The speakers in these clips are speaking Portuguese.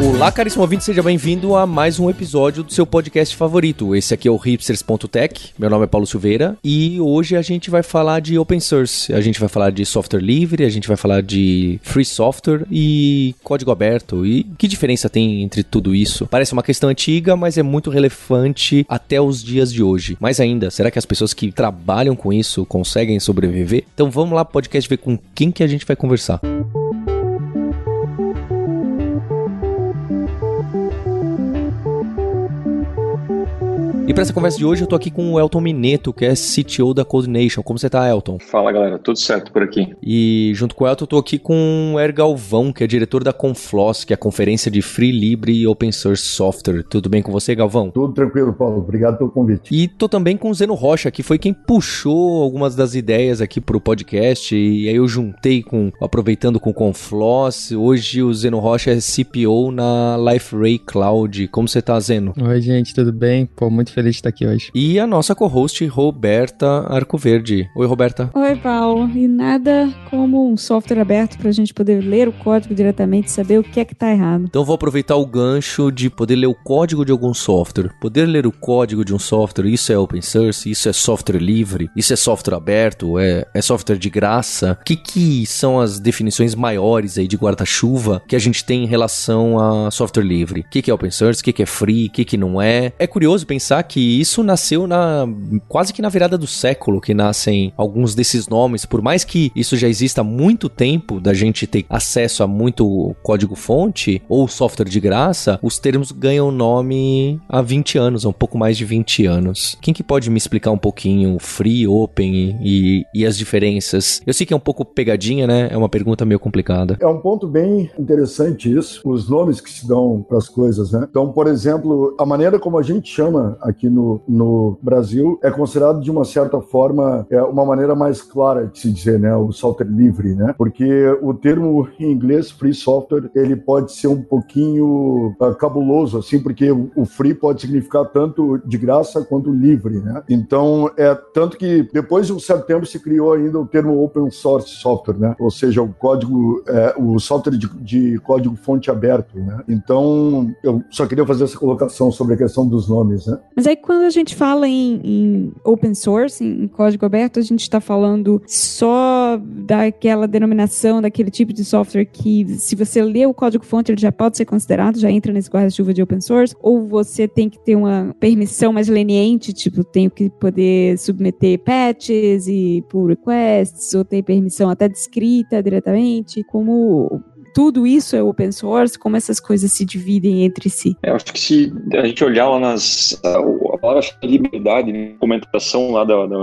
Olá, caríssimo ouvinte, seja bem-vindo a mais um episódio do seu podcast favorito. Esse aqui é o hipsters.tech. Meu nome é Paulo Silveira e hoje a gente vai falar de open source. A gente vai falar de software livre, a gente vai falar de free software e código aberto. E que diferença tem entre tudo isso? Parece uma questão antiga, mas é muito relevante até os dias de hoje. Mais ainda, será que as pessoas que trabalham com isso conseguem sobreviver? Então vamos lá, podcast, ver com quem que a gente vai conversar. Música E para essa conversa de hoje, eu tô aqui com o Elton Mineto, que é CTO da Coordination. Como você tá, Elton? Fala, galera. Tudo certo por aqui. E junto com o Elton, eu tô aqui com o Er Galvão, que é diretor da Confloss, que é a conferência de Free, Libre e Open Source Software. Tudo bem com você, Galvão? Tudo tranquilo, Paulo. Obrigado pelo convite. E tô também com o Zeno Rocha, que foi quem puxou algumas das ideias aqui pro podcast. E aí eu juntei com, aproveitando com o Confloss. Hoje o Zeno Rocha é CPO na LifeRay Cloud. Como você tá, Zeno? Oi, gente, tudo bem? Pô, muito feliz feliz de estar aqui hoje. E a nossa co-host, Roberta Arcoverde. Oi, Roberta. Oi, Paulo. E nada como um software aberto para a gente poder ler o código diretamente e saber o que é que está errado. Então vou aproveitar o gancho de poder ler o código de algum software. Poder ler o código de um software, isso é open source, isso é software livre, isso é software aberto, é, é software de graça. O que, que são as definições maiores aí de guarda-chuva que a gente tem em relação a software livre? O que, que é open source, o que, que é free, o que, que não é? É curioso pensar que isso nasceu na quase que na virada do século que nascem alguns desses nomes, por mais que isso já exista há muito tempo da gente ter acesso a muito código fonte ou software de graça, os termos ganham nome há 20 anos, há um pouco mais de 20 anos. Quem que pode me explicar um pouquinho free, open e, e as diferenças? Eu sei que é um pouco pegadinha, né? É uma pergunta meio complicada. É um ponto bem interessante isso, os nomes que se dão para as coisas, né? Então, por exemplo, a maneira como a gente chama aqui aqui no, no Brasil é considerado de uma certa forma é uma maneira mais clara de se dizer, né, o software livre, né? Porque o termo em inglês free software ele pode ser um pouquinho uh, cabuloso assim, porque o free pode significar tanto de graça quanto livre, né? Então é tanto que depois de um certo tempo se criou ainda o termo open source software, né? Ou seja, o código, é, o software de, de código fonte aberto, né? Então eu só queria fazer essa colocação sobre a questão dos nomes, né? Mas aí quando a gente fala em, em open source, em, código aberto, a gente está falando só daquela denominação, daquele tipo de software que, se você lê o código-fonte, ele já pode ser considerado, já entra nesse guarda-chuva de open source, ou você tem que ter uma permissão mais leniente, tipo, tenho que poder submeter patches e pull requests, ou ter permissão até descrita diretamente, como tudo isso é open source? Como essas coisas se dividem entre si? É, eu acho que se a gente olhar lá nas. A palavra liberdade, né, documentação lá da, da,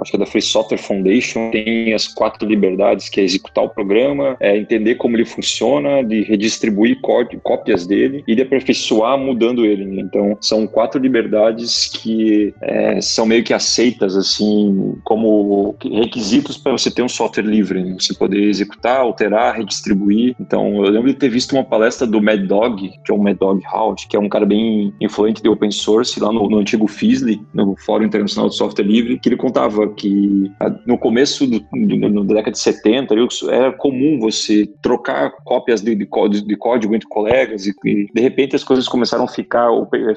acho que é da Free Software Foundation, tem as quatro liberdades, que é executar o programa, é entender como ele funciona, de redistribuir cópias dele e de aperfeiçoar mudando ele. Né? Então, são quatro liberdades que é, são meio que aceitas, assim, como requisitos para você ter um software livre, né? você poder executar, alterar, redistribuir. Então, então, eu lembro de ter visto uma palestra do Mad Dog, que é o Mad Dog House, que é um cara bem influente de open source lá no, no antigo FISLI, no Fórum Internacional de Software Livre, que ele contava que no começo do, do, da década de 70 era comum você trocar cópias de, de, de código entre colegas e, e, de repente as coisas começaram a ficar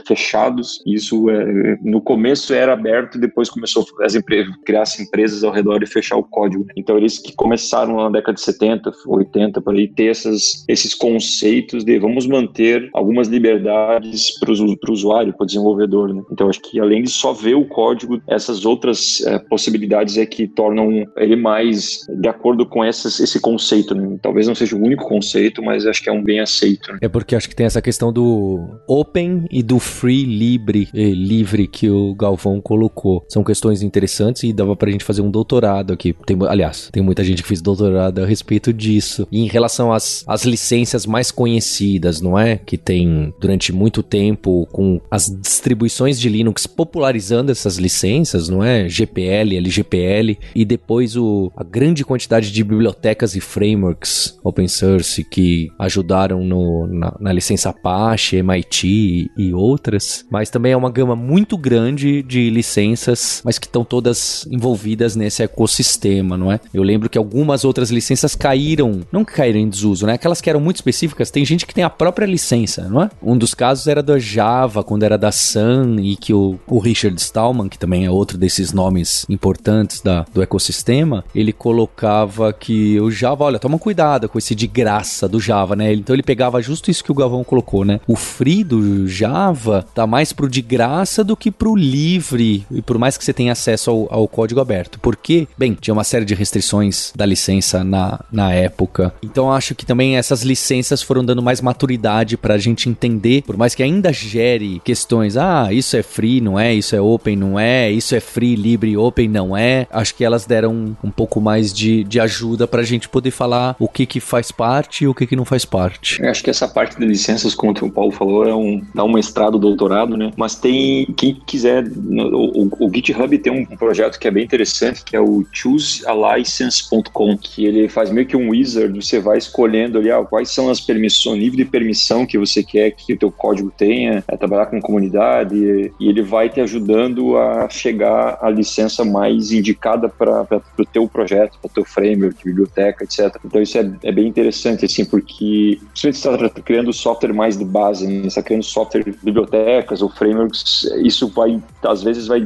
fechados. Isso é, no começo era aberto, depois começou as empresas criar as empresas ao redor e fechar o código. Então eles que começaram na década de 70, 80 por aí ter essa essas, esses conceitos de vamos manter algumas liberdades para o usuário, para o desenvolvedor. Né? Então, acho que além de só ver o código, essas outras é, possibilidades é que tornam ele mais de acordo com essas, esse conceito. Né? Talvez não seja o único conceito, mas acho que é um bem aceito. Né? É porque acho que tem essa questão do open e do free, livre, livre que o Galvão colocou. São questões interessantes e dava para a gente fazer um doutorado aqui. Tem, aliás, tem muita gente que fez doutorado a respeito disso. E em relação às as, as licenças mais conhecidas, não é? Que tem durante muito tempo com as distribuições de Linux popularizando essas licenças, não é? GPL, LGPL e depois o, a grande quantidade de bibliotecas e frameworks open source que ajudaram no, na, na licença Apache, MIT e outras, mas também é uma gama muito grande de licenças, mas que estão todas envolvidas nesse ecossistema, não é? Eu lembro que algumas outras licenças caíram, não caíram em desuso, né? Aquelas que eram muito específicas, tem gente que tem a própria licença, não é? Um dos casos era do Java, quando era da Sun, e que o, o Richard Stallman, que também é outro desses nomes importantes da, do ecossistema, ele colocava que o Java, olha, toma cuidado com esse de graça do Java, né? Então ele pegava justo isso que o Galvão colocou, né? O free do Java tá mais pro de graça do que pro livre, e por mais que você tenha acesso ao, ao código aberto. Porque, bem, tinha uma série de restrições da licença na, na época. Então acho que também essas licenças foram dando mais maturidade pra gente entender, por mais que ainda gere questões, ah, isso é free, não é, isso é open, não é, isso é free, livre, open, não é. Acho que elas deram um, pouco mais de, de ajuda pra gente poder falar o que que faz parte e o que que não faz parte. Eu acho que essa parte de licenças, como o Paulo falou, é um, dá um mestrado, doutorado, né? Mas tem, quem quiser, o, o, o GitHub tem um projeto que é bem interessante, que é o choosealicense.com, que ele faz meio que um wizard, você vai escolhendo ali ah, quais são as permissões, nível de permissão que você quer que o teu código tenha, é trabalhar com comunidade, e ele vai te ajudando a chegar à licença mais indicada para o teu projeto, para o teu framework, biblioteca, etc. Então isso é, é bem interessante, assim, porque se você está criando software mais de base, né? está criando software, bibliotecas ou frameworks, isso vai, às vezes, vai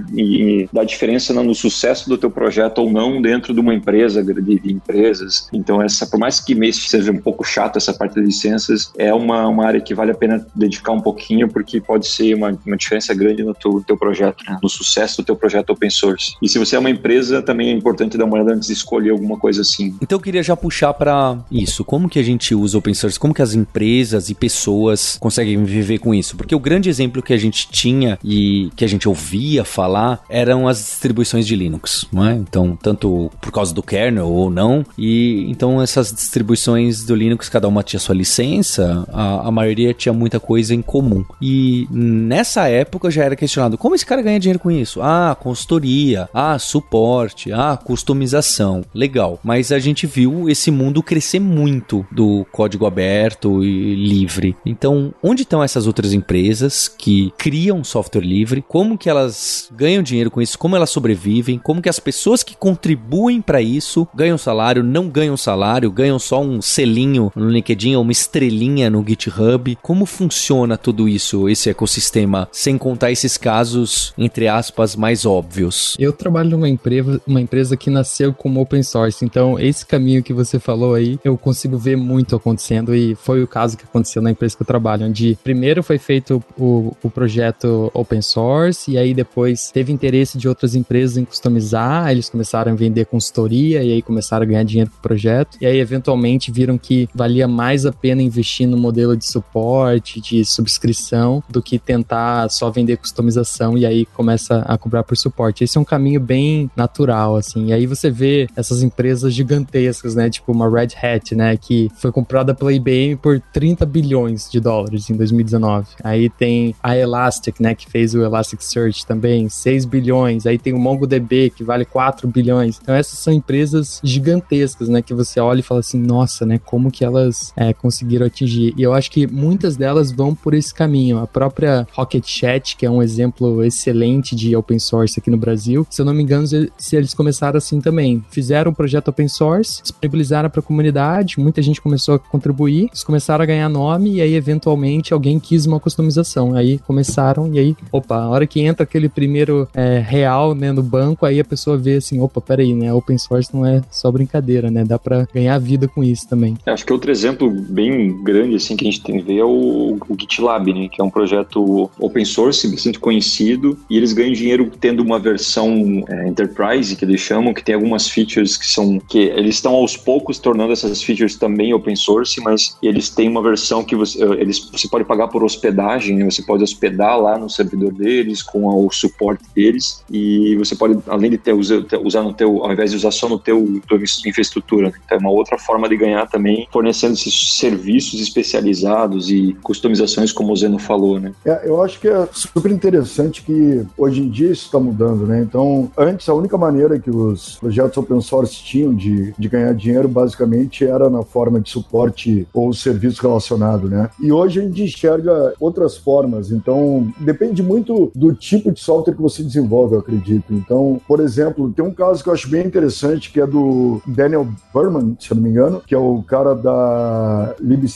dar diferença no sucesso do teu projeto ou não dentro de uma empresa, de, de empresas. Então, essa, por mais que mês seja um pouco chato essa parte de licenças, é uma, uma área que vale a pena dedicar um pouquinho, porque pode ser uma, uma diferença grande no teu, teu projeto, né? no sucesso do teu projeto open source. E se você é uma empresa, também é importante dar uma olhada antes de escolher alguma coisa assim. Então eu queria já puxar para isso. Como que a gente usa open source? Como que as empresas e pessoas conseguem viver com isso? Porque o grande exemplo que a gente tinha e que a gente ouvia falar eram as distribuições de Linux, não é? Então, tanto por causa do kernel ou não, e então essas distribuições do Linux, cada uma tinha sua licença, a, a maioria tinha muita coisa em comum. E nessa época já era questionado como esse cara ganha dinheiro com isso? Ah, consultoria, ah, suporte, ah, customização. Legal. Mas a gente viu esse mundo crescer muito do código aberto e livre. Então, onde estão essas outras empresas que criam software livre? Como que elas ganham dinheiro com isso? Como elas sobrevivem? Como que as pessoas que contribuem para isso ganham salário, não ganham salário, ganham só um selinho no LinkedIn ou uma estrelinha no GitHub? Como funciona tudo isso, esse ecossistema, sem contar esses casos, entre aspas, mais óbvios? Eu trabalho numa empresa, uma empresa que nasceu como open source, então esse caminho que você falou aí, eu consigo ver muito acontecendo e foi o caso que aconteceu na empresa que eu trabalho, onde primeiro foi feito o, o projeto open source e aí depois teve interesse de outras empresas em customizar, eles começaram a vender consultoria e aí começaram a ganhar dinheiro com o projeto e aí eventualmente viram que valia mais a pena investir no modelo de suporte, de subscrição, do que tentar só vender customização e aí começa a cobrar por suporte. Esse é um caminho bem natural, assim. E aí você vê essas empresas gigantescas, né? Tipo uma Red Hat, né? Que foi comprada pela IBM por 30 bilhões de dólares em 2019. Aí tem a Elastic, né? Que fez o Elasticsearch também, 6 bilhões. Aí tem o MongoDB, que vale 4 bilhões. Então essas são empresas gigantescas, né? Que você olha e fala assim, nossa, né? Como que elas é, conseguiram atingir? E eu acho que muitas delas vão por esse caminho. A própria Rocket Chat, que é um exemplo excelente de open source aqui no Brasil, se eu não me engano, se eles começaram assim também. Fizeram um projeto open source, disponibilizaram para a comunidade, muita gente começou a contribuir, eles começaram a ganhar nome e aí eventualmente alguém quis uma customização. Aí começaram e aí, opa, a hora que entra aquele primeiro é, real né, no banco, aí a pessoa vê assim, opa, peraí, né? Open source não é só brincadeira, né? Dá para ganhar vida com isso também. Acho que outro exemplo bem grande assim que a gente tem que ver é o, o GitLab, né? Que é um projeto open source bastante conhecido e eles ganham dinheiro tendo uma versão é, enterprise que eles chamam, que tem algumas features que são que eles estão aos poucos tornando essas features também open source, mas eles têm uma versão que você, eles, você pode pagar por hospedagem, né? você pode hospedar lá no servidor deles com o suporte deles e você pode além de ter usar no teu ao invés de usar só no teu infraestrutura, né? então é uma outra forma de ganhar também fornecendo esses serviços especializados e customizações, como o Zeno falou, né? É, eu acho que é super interessante que hoje em dia isso está mudando, né? Então, antes a única maneira que os projetos open source tinham de, de ganhar dinheiro basicamente era na forma de suporte ou serviço relacionado, né? E hoje a gente enxerga outras formas. Então, depende muito do tipo de software que você desenvolve, eu acredito. Então, por exemplo, tem um caso que eu acho bem interessante que é do Daniel Berman, se eu não me engano, que é o cara da libcurl.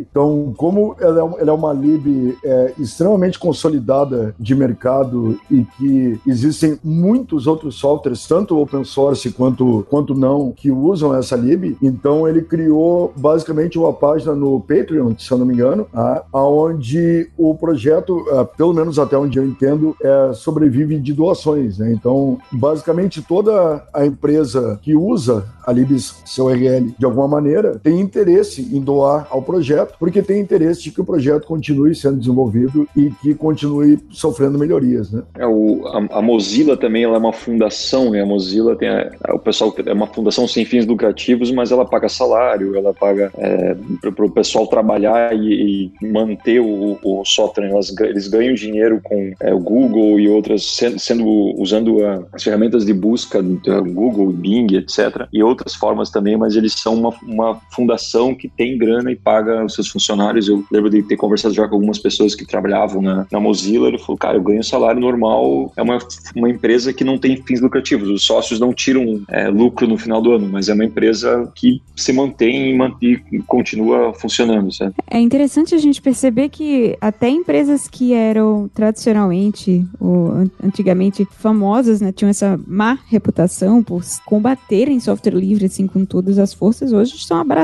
Então, como ela é, ela é uma lib é, extremamente consolidada de mercado e que existem muitos outros softwares, tanto open source quanto, quanto não, que usam essa lib, então ele criou basicamente uma página no Patreon, se eu não me engano, tá? onde o projeto, é, pelo menos até onde eu entendo, é, sobrevive de doações. Né? Então, basicamente toda a empresa que usa a Libs seu RL de alguma maneira tem interesse em doar ao projeto, porque tem interesse de que o projeto continue sendo desenvolvido e que continue sofrendo melhorias, né? É, o, a, a Mozilla também ela é uma fundação, né? A Mozilla tem a, a, o pessoal é uma fundação sem fins lucrativos, mas ela paga salário, ela paga é, para o pessoal trabalhar e, e manter o, o software. Elas, eles ganham dinheiro com é, o Google e outras sendo, sendo usando a, as ferramentas de busca Google, Bing, etc. E outras formas também, mas eles são uma, uma fundação que tem grana e paga os seus funcionários. Eu lembro de ter conversado já com algumas pessoas que trabalhavam na, na Mozilla. Ele falou, cara, eu ganho salário normal. É uma, uma empresa que não tem fins lucrativos. Os sócios não tiram é, lucro no final do ano, mas é uma empresa que se mantém e, mantém, e continua funcionando, certo? É interessante a gente perceber que até empresas que eram tradicionalmente ou antigamente famosas, né, tinham essa má reputação por combaterem software livre assim com todas as forças, hoje estão abraçando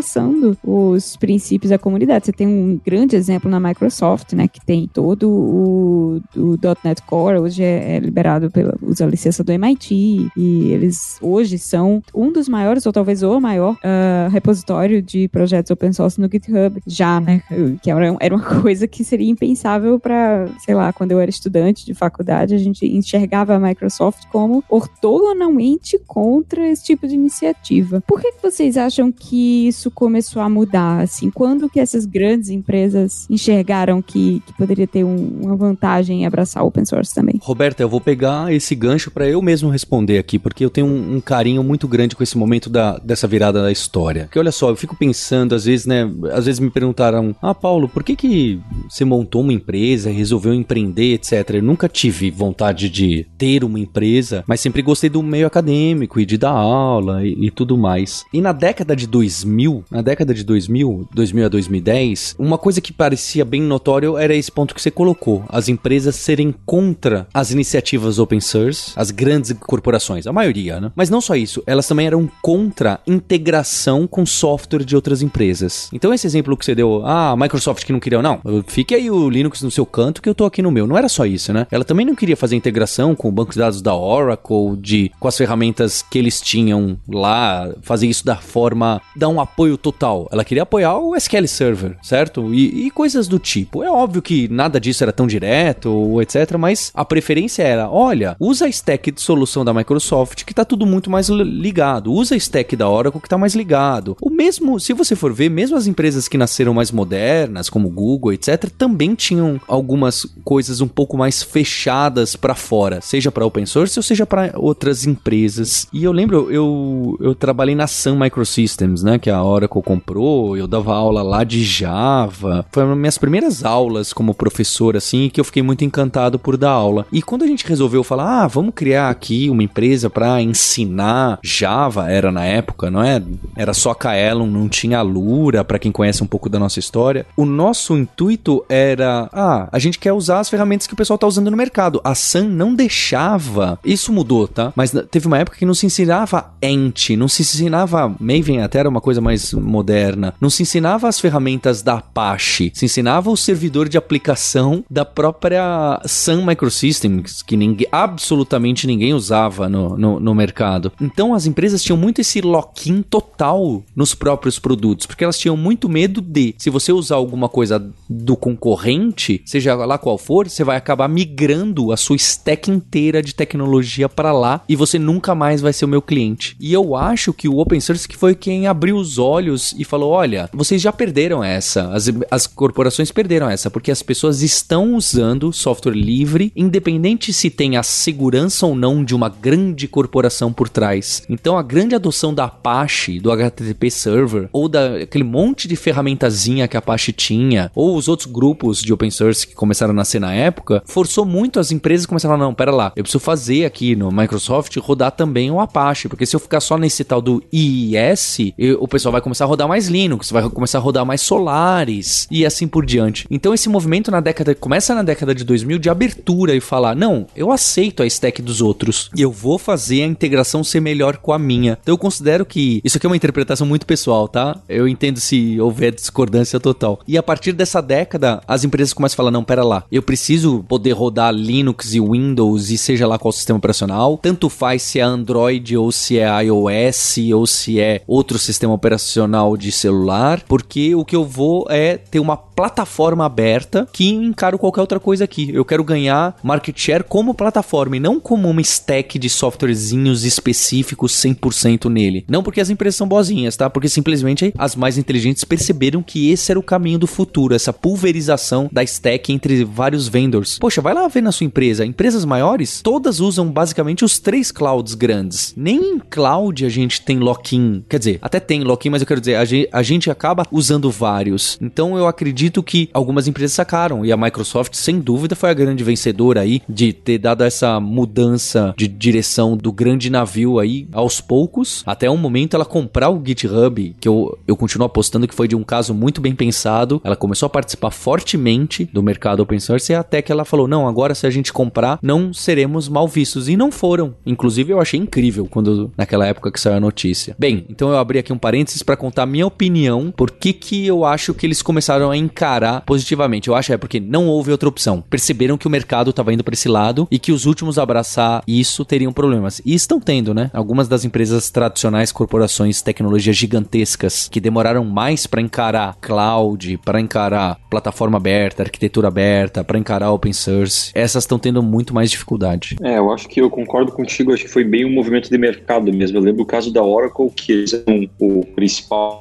os princípios da comunidade. Você tem um grande exemplo na Microsoft, né, que tem todo o, o .NET Core, hoje é, é liberado pela usa licença do MIT e eles hoje são um dos maiores ou talvez o maior uh, repositório de projetos open source no GitHub já, né, que era, era uma coisa que seria impensável para, sei lá, quando eu era estudante de faculdade, a gente enxergava a Microsoft como ortogonalmente contra esse tipo de iniciativa. Por que, que vocês acham que isso começou a mudar? Assim, quando que essas grandes empresas enxergaram que, que poderia ter um, uma vantagem em abraçar open source também? Roberta, eu vou pegar esse gancho para eu mesmo responder aqui, porque eu tenho um, um, carinho muito grande com esse momento da, dessa virada da história. Porque olha só, eu fico pensando, às vezes, né? Às vezes me perguntaram, ah, Paulo, por que que você montou uma empresa, resolveu empreender, etc. Eu nunca tive vontade de ter uma empresa, mas sempre gostei do meio acadêmico e de dar aula e, e tudo mais. E na década de 2000, na década de 2000, 2000 a 2010, uma coisa que parecia bem notório era esse ponto que você colocou: as empresas serem contra as iniciativas open source, as grandes corporações, a maioria, né? Mas não só isso, elas também eram contra integração com software de outras empresas. Então esse exemplo que você deu, ah, a Microsoft que não queria, não, fique aí o Linux no seu canto que eu tô aqui no meu. Não era só isso, né? Ela também não queria fazer integração com o banco de dados da Oracle, de com as ferramentas que eles tinham lá, fazer isso da forma, dar um apoio total. Ela queria apoiar o SQL Server, certo? E, e coisas do tipo. É óbvio que nada disso era tão direto, etc, mas a preferência era, olha, usa a stack de solução da Microsoft que tá tudo muito mais ligado. Usa a stack da Oracle que tá mais ligado. O mesmo, se você for ver, mesmo as empresas que nasceram mais modernas, como Google, etc, também tinham algumas coisas um pouco mais fechadas para fora, seja para open source ou seja para outras empresas. E eu lembro, eu, eu trabalhei na Sun Microsystems, né, que a Oracle comprou, eu dava aula lá de Java. Foi uma das minhas primeiras aulas como professor, assim, que eu fiquei muito encantado por dar aula. E quando a gente resolveu falar, ah, vamos criar aqui uma empresa para ensinar Java, era na época, não é? Era só Kaelon, não tinha Lura, para quem conhece um pouco da nossa história. O nosso intuito era, ah, a gente quer usar as ferramentas que o pessoal tá usando no mercado. A Sun não deixava. Isso mudou, tá? Mas teve uma época que não se ensinava Ent, não se ensinava Maven, até era uma coisa mais moderna. Não se ensinava as ferramentas da Apache, se ensinava o servidor de aplicação da própria Sun Microsystems, que ninguém, absolutamente ninguém usava no, no, no mercado. Então as empresas tinham muito esse lock-in total nos próprios produtos, porque elas tinham muito medo de, se você usar alguma coisa do concorrente, seja lá qual for, você vai acabar migrando a sua stack inteira de tecnologia para lá e você nunca mais vai ser o meu cliente. E eu acho que o open source que foi quem abriu os olhos olhos e falou: olha, vocês já perderam essa, as, as corporações perderam essa, porque as pessoas estão usando software livre, independente se tem a segurança ou não de uma grande corporação por trás. Então a grande adoção da Apache, do HTTP Server, ou daquele monte de ferramentazinha que a Apache tinha, ou os outros grupos de open source que começaram a nascer na época, forçou muito as empresas começaram a falar: não, pera lá, eu preciso fazer aqui no Microsoft rodar também o Apache, porque se eu ficar só nesse tal do IIS, eu, o pessoal vai começar a rodar mais Linux, vai começar a rodar mais Solaris e assim por diante. Então esse movimento na década começa na década de 2000 de abertura e falar: "Não, eu aceito a stack dos outros e eu vou fazer a integração ser melhor com a minha". Então eu considero que isso aqui é uma interpretação muito pessoal, tá? Eu entendo se houver discordância total. E a partir dessa década, as empresas começam a falar: "Não, pera lá, eu preciso poder rodar Linux e Windows e seja lá qual sistema operacional, tanto faz se é Android ou se é iOS ou se é outro sistema operacional de celular, porque o que eu vou é ter uma plataforma aberta que encaro qualquer outra coisa aqui. Eu quero ganhar market share como plataforma e não como uma stack de softwarezinhos específicos 100% nele. Não porque as empresas são boazinhas, tá? Porque simplesmente as mais inteligentes perceberam que esse era o caminho do futuro, essa pulverização da stack entre vários vendors. Poxa, vai lá ver na sua empresa. Empresas maiores, todas usam basicamente os três clouds grandes. Nem em cloud a gente tem lock-in. Quer dizer, até tem lock-in, mas eu quero dizer, a gente, a gente acaba usando vários. Então eu acredito que algumas empresas sacaram. E a Microsoft, sem dúvida, foi a grande vencedora aí de ter dado essa mudança de direção do grande navio aí aos poucos. Até um momento ela comprar o GitHub, que eu, eu continuo apostando que foi de um caso muito bem pensado. Ela começou a participar fortemente do mercado open source até que ela falou: não, agora se a gente comprar, não seremos mal vistos. E não foram. Inclusive, eu achei incrível quando naquela época que saiu a notícia. Bem, então eu abri aqui um parênteses para contar minha opinião, por que que eu acho que eles começaram a encarar positivamente. Eu acho é porque não houve outra opção. Perceberam que o mercado estava indo para esse lado e que os últimos a abraçar isso teriam problemas. E estão tendo, né? Algumas das empresas tradicionais, corporações, tecnologias gigantescas que demoraram mais para encarar cloud, para encarar plataforma aberta, arquitetura aberta, para encarar open source, essas estão tendo muito mais dificuldade. É, eu acho que eu concordo contigo, acho que foi bem um movimento de mercado mesmo. Eu lembro o caso da Oracle, que eles eram o principal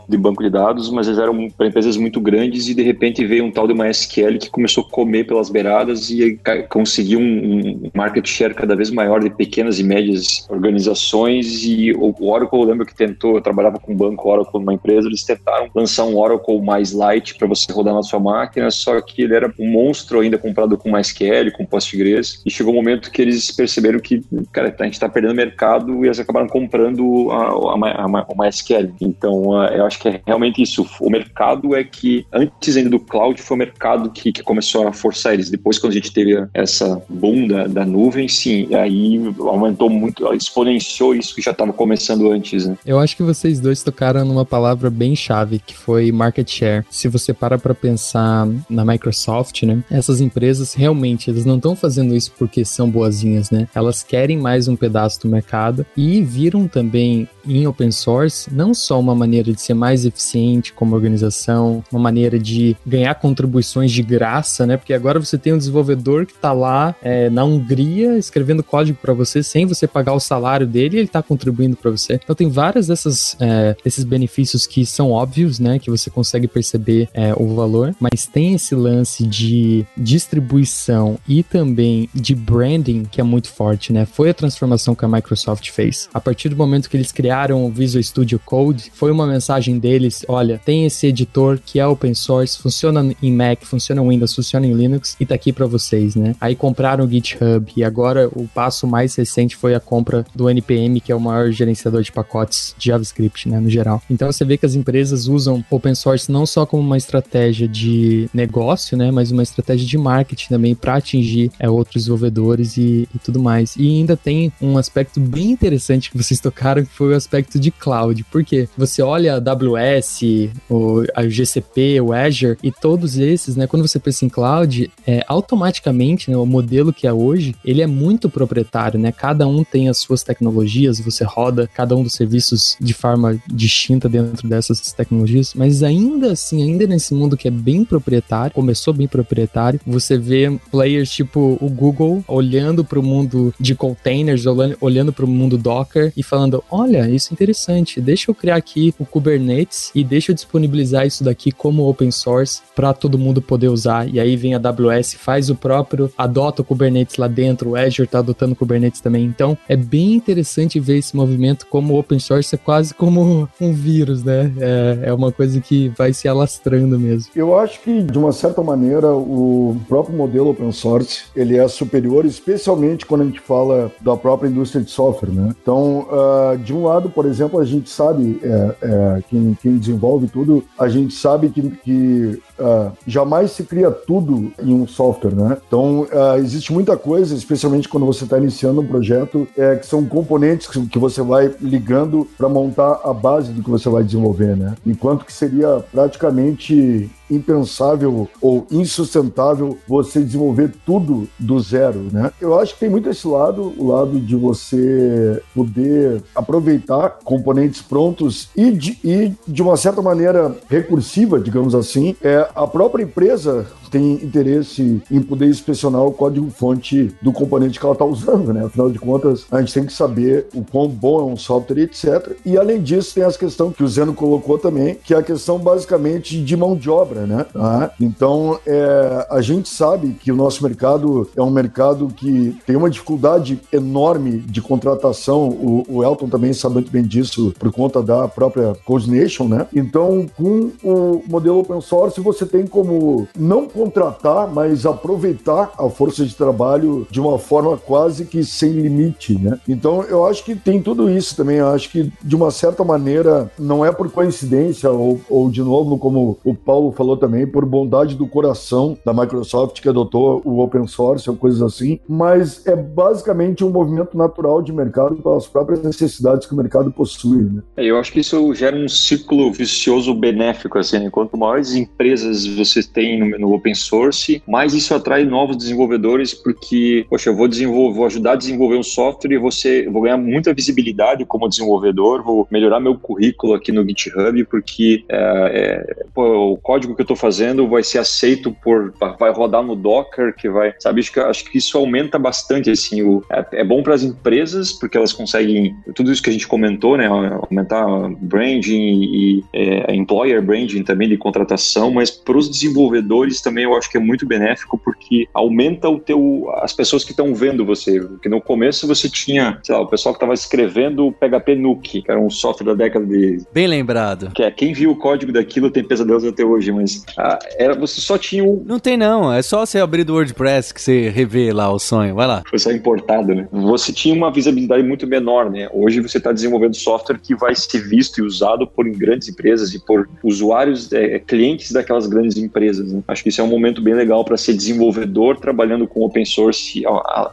de banco de dados, mas eles eram para empresas muito grandes e de repente veio um tal de MySQL que começou a comer pelas beiradas e conseguiu um, market share cada vez maior de pequenas e médias organizações e o Oracle, eu lembro que tentou, eu trabalhava com um banco Oracle numa empresa, eles tentaram lançar um Oracle mais light para você rodar na sua máquina, só que ele era um monstro ainda comprado com MySQL, com Postgres, e chegou um momento que eles perceberam que, cara, a gente está perdendo mercado e eles acabaram comprando a, a, a, a MySQL. Então, uh, eu acho que é realmente isso. O mercado é que, antes ainda do cloud, foi o mercado que, que começou a forçar eles. Depois, quando a gente teve essa boom da, da nuvem, sim, aí aumentou muito, exponenciou isso que já estava começando antes. Né? Eu acho que vocês dois tocaram numa palavra bem chave, que foi market share. Se você para para pensar na Microsoft, né, essas empresas realmente, eles não estão fazendo isso porque são boazinhas, né? Elas querem mais um pedaço do mercado e viram também em open source não só uma maneira de ser mais eficiente como organização, uma maneira de ganhar contribuições de graça, né? Porque agora você tem um desenvolvedor que está lá é, na Hungria escrevendo código para você sem você pagar o salário dele ele está contribuindo para você. Então tem várias dessas é, desses benefícios que são óbvios, né? Que você consegue perceber é, o valor, mas tem esse lance de distribuição e também de branding que é muito forte, né? Foi a transformação que a Microsoft fez. A partir do momento que eles criaram o Visual Studio Code, foi uma mensagem deles: olha, tem esse editor que é open source, funciona em Mac, funciona em Windows, funciona em Linux e tá aqui para vocês, né? Aí compraram o GitHub e agora o passo mais recente foi a compra do NPM, que é o maior gerenciador de pacotes de JavaScript, né, no geral. Então você vê que as empresas usam open source não só como uma estratégia de negócio, né, mas uma estratégia de marketing também para atingir é, outros desenvolvedores e, e tudo mais. E ainda tem um aspecto bem interessante que vocês tocaram, que foi o aspecto de cloud. Porque você olha a AWS, o, a GCP, o Azure e todos esses, né? Quando você pensa em cloud, é, automaticamente, né, o modelo que é hoje, ele é muito proprietário, né? Cada um tem as suas tecnologias, você roda cada um dos serviços de forma distinta dentro dessas tecnologias, mas ainda assim, ainda nesse mundo que é bem proprietário, começou bem proprietário, você vê players tipo o Google olhando para o mundo de containers, olhando para o mundo Docker e falando: olha, isso é interessante, deixa eu criar aqui o Kubernetes e deixa eu disponibilizar isso daqui como open source para todo mundo poder usar. E aí vem a AWS, faz o próprio, adota o Kubernetes lá dentro, o Azure está adotando o Kubernetes também. Então é bem interessante ver esse movimento como open source é quase como um vírus, né? É, é uma coisa que vai se alastrando mesmo. Eu acho que, de uma certa maneira, o próprio modelo open source ele é superior, especialmente quando a gente fala da própria indústria de software, né? Então, uh, de um lado, por exemplo, a gente sabe, é, é, quem, quem, desenvolve tudo, a gente sabe que, que uh, jamais se cria tudo em um software, né? Então, uh, existe muita coisa, especialmente quando você está iniciando um projeto, é, que são componentes que, que você vai ligando para montar a base do que você vai desenvolver, né? Enquanto que seria praticamente impensável ou insustentável você desenvolver tudo do zero, né? Eu acho que tem muito esse lado, o lado de você poder aproveitar componentes prontos e de, e de uma certa maneira recursiva, digamos assim, é a própria empresa tem interesse em poder inspecionar o código-fonte do componente que ela está usando, né? Afinal de contas, a gente tem que saber o quão bom é um software, etc. E além disso, tem as questões que o Zeno colocou também, que é a questão basicamente de mão de obra, né? Ah, então, é, a gente sabe que o nosso mercado é um mercado que tem uma dificuldade enorme de contratação. O, o Elton também sabe muito bem disso por conta da própria Coordination, né? Então, com o modelo open source, você tem como não contratar, mas aproveitar a força de trabalho de uma forma quase que sem limite, né? Então eu acho que tem tudo isso também. Eu acho que de uma certa maneira não é por coincidência ou, ou de novo como o Paulo falou também por bondade do coração da Microsoft que adotou o open source ou coisas assim, mas é basicamente um movimento natural de mercado pelas próprias necessidades que o mercado possui. Né? É, eu acho que isso gera um círculo vicioso benéfico assim. Né? Quanto maiores empresas você tem no, no open open source, mas isso atrai novos desenvolvedores porque, poxa, eu vou desenvolver, vou ajudar a desenvolver um software e você, vou ganhar muita visibilidade como desenvolvedor, vou melhorar meu currículo aqui no GitHub porque é, é, pô, o código que eu estou fazendo vai ser aceito por, vai rodar no Docker, que vai, sabe, acho que, acho que isso aumenta bastante, assim, o, é, é bom para as empresas porque elas conseguem, tudo isso que a gente comentou, né, aumentar branding e é, employer branding também de contratação, mas para os desenvolvedores também também eu acho que é muito benéfico porque aumenta o teu as pessoas que estão vendo você. Porque no começo você tinha, sei lá, o pessoal que estava escrevendo o PHP Nuke, que era um software da década de bem lembrado. Que é quem viu o código daquilo tem pesadelos até hoje, mas ah, era você só tinha um Não tem não, é só você abrir do WordPress que você revê lá o sonho. Vai lá. Foi só importado, né? Você tinha uma visibilidade muito menor, né? Hoje você está desenvolvendo software que vai ser visto e usado por grandes empresas e por usuários, é, clientes daquelas grandes empresas. Né? Acho que isso é um momento bem legal para ser desenvolvedor trabalhando com open source,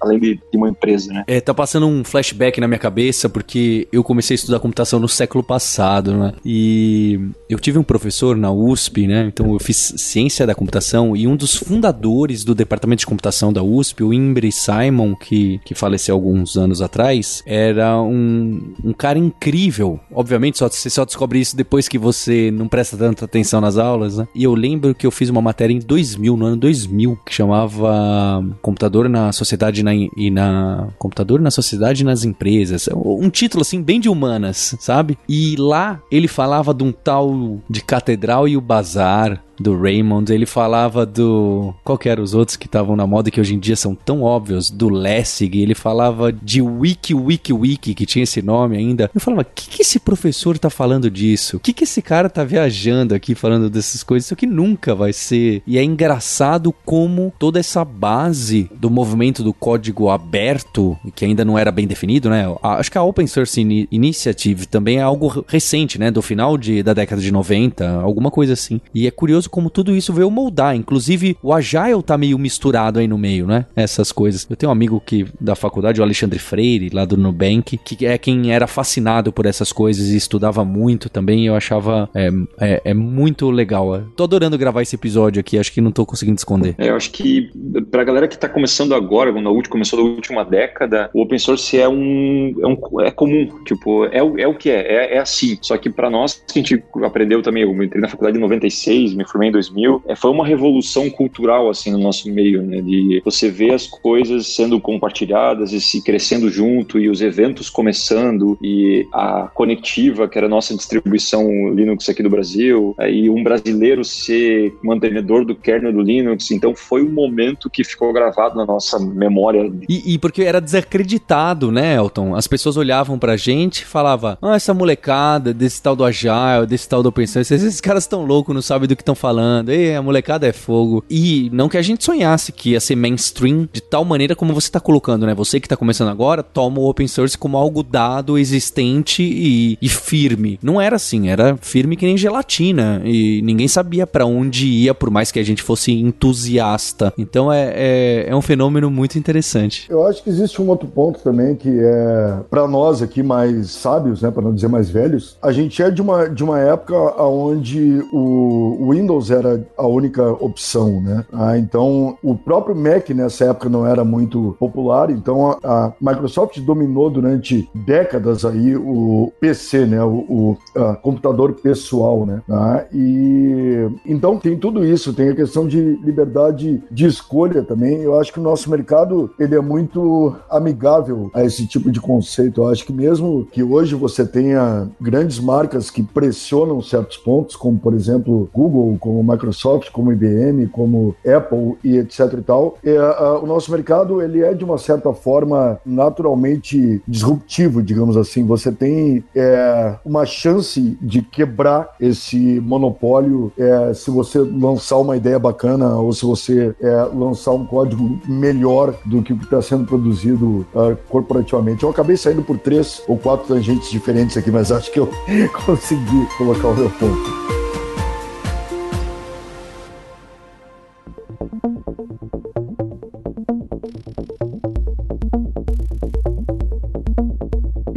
além de, uma empresa, né? É, tá passando um flashback na minha cabeça, porque eu comecei a estudar computação no século passado, né? E eu tive um professor na USP, né? Então eu fiz ciência da computação e um dos fundadores do departamento de computação da USP, o Imbre Simon, que, que faleceu alguns anos atrás, era um, um cara incrível. Obviamente, só, você só descobre isso depois que você não presta tanta atenção nas aulas, né? E eu lembro que eu fiz uma matéria em 2000, no ano 2000, que chamava Computador na Sociedade na, e na. Computador na Sociedade e nas Empresas. Um título assim, bem de humanas, sabe? E lá ele falava de um tal de Catedral e o Bazar, do Raymond, ele falava do. Qual que eram os outros que estavam na moda que hoje em dia são tão óbvios? Do Lessig, ele falava de Wiki Wiki Wiki, que tinha esse nome ainda. Eu falava, o que, que esse professor tá falando disso? O que, que esse cara tá viajando aqui falando dessas coisas? Isso aqui nunca vai ser. E é engraçado como toda essa base do movimento do código aberto, que ainda não era bem definido, né? Acho que a Open Source Initiative também é algo recente, né? Do final de, da década de 90, alguma coisa assim. E é curioso curioso como tudo isso veio moldar. Inclusive, o Agile tá meio misturado aí no meio, né? Essas coisas. Eu tenho um amigo que da faculdade, o Alexandre Freire, lá do Nubank, que é quem era fascinado por essas coisas e estudava muito também. eu achava é, é, é, muito legal. Tô adorando gravar esse episódio aqui, acho que não tô conseguindo esconder. É, eu acho que pra galera que tá começando agora, quando a última, começou na última década, o open source é um, é, um, é comum. Tipo, é, é o que é, é, é assim. Só que para nós, que a gente aprendeu também, eu entrei na faculdade em 96, me formei em 2000, é, foi uma revolução cultural assim no nosso meio, né? De você ver as coisas sendo compartilhadas e se crescendo junto e os eventos começando e a conectiva, que era a nossa distribuição Linux aqui do Brasil, e um brasileiro ser mantenedor do kernel do Linux. Então foi um momento que ficou gravado na nossa memória. E, e porque era desacreditado, né, Elton? As pessoas olhavam pra gente e falavam: Ah, essa molecada desse tal do Agile, desse tal do Open Source, esses caras tão loucos, não sabem do que estão falando. Ei, a molecada é fogo. E não que a gente sonhasse que ia ser mainstream de tal maneira como você tá colocando, né? Você que tá começando agora, toma o Open Source como algo dado, existente e, e firme. Não era assim, era firme que nem gelatina. E ninguém sabia para onde ia, por mais que a gente fosse entusiasta. Então é, é, é um fenômeno muito interessante. Eu acho que existe um outro ponto também que é para nós aqui mais sábios, né, para não dizer mais velhos, a gente é de uma, de uma época onde o Windows era a única opção, né? Ah, então o próprio Mac nessa época não era muito popular, então a, a Microsoft dominou durante décadas aí o PC, né, o, o computador pessoal, né? Ah, e então tem tudo isso, tem a questão de liberdade de escolha também. Eu acho que o nosso mercado ele é muito amigável a esse tipo de conceito. Eu acho que mesmo que hoje você tenha grandes marcas que pressionam certos pontos, como por exemplo Google, como Microsoft, como IBM, como Apple e etc e tal, é, a, o nosso mercado ele é de uma certa forma naturalmente disruptivo, digamos assim. Você tem é, uma chance de quebrar esse monopólio é, se você lançar uma ideia bacana ou se você é, lançar um código melhor do que o que está sendo produzido uh, corporativamente. Eu acabei saindo por três ou quatro tangentes diferentes aqui, mas acho que eu consegui colocar o meu ponto.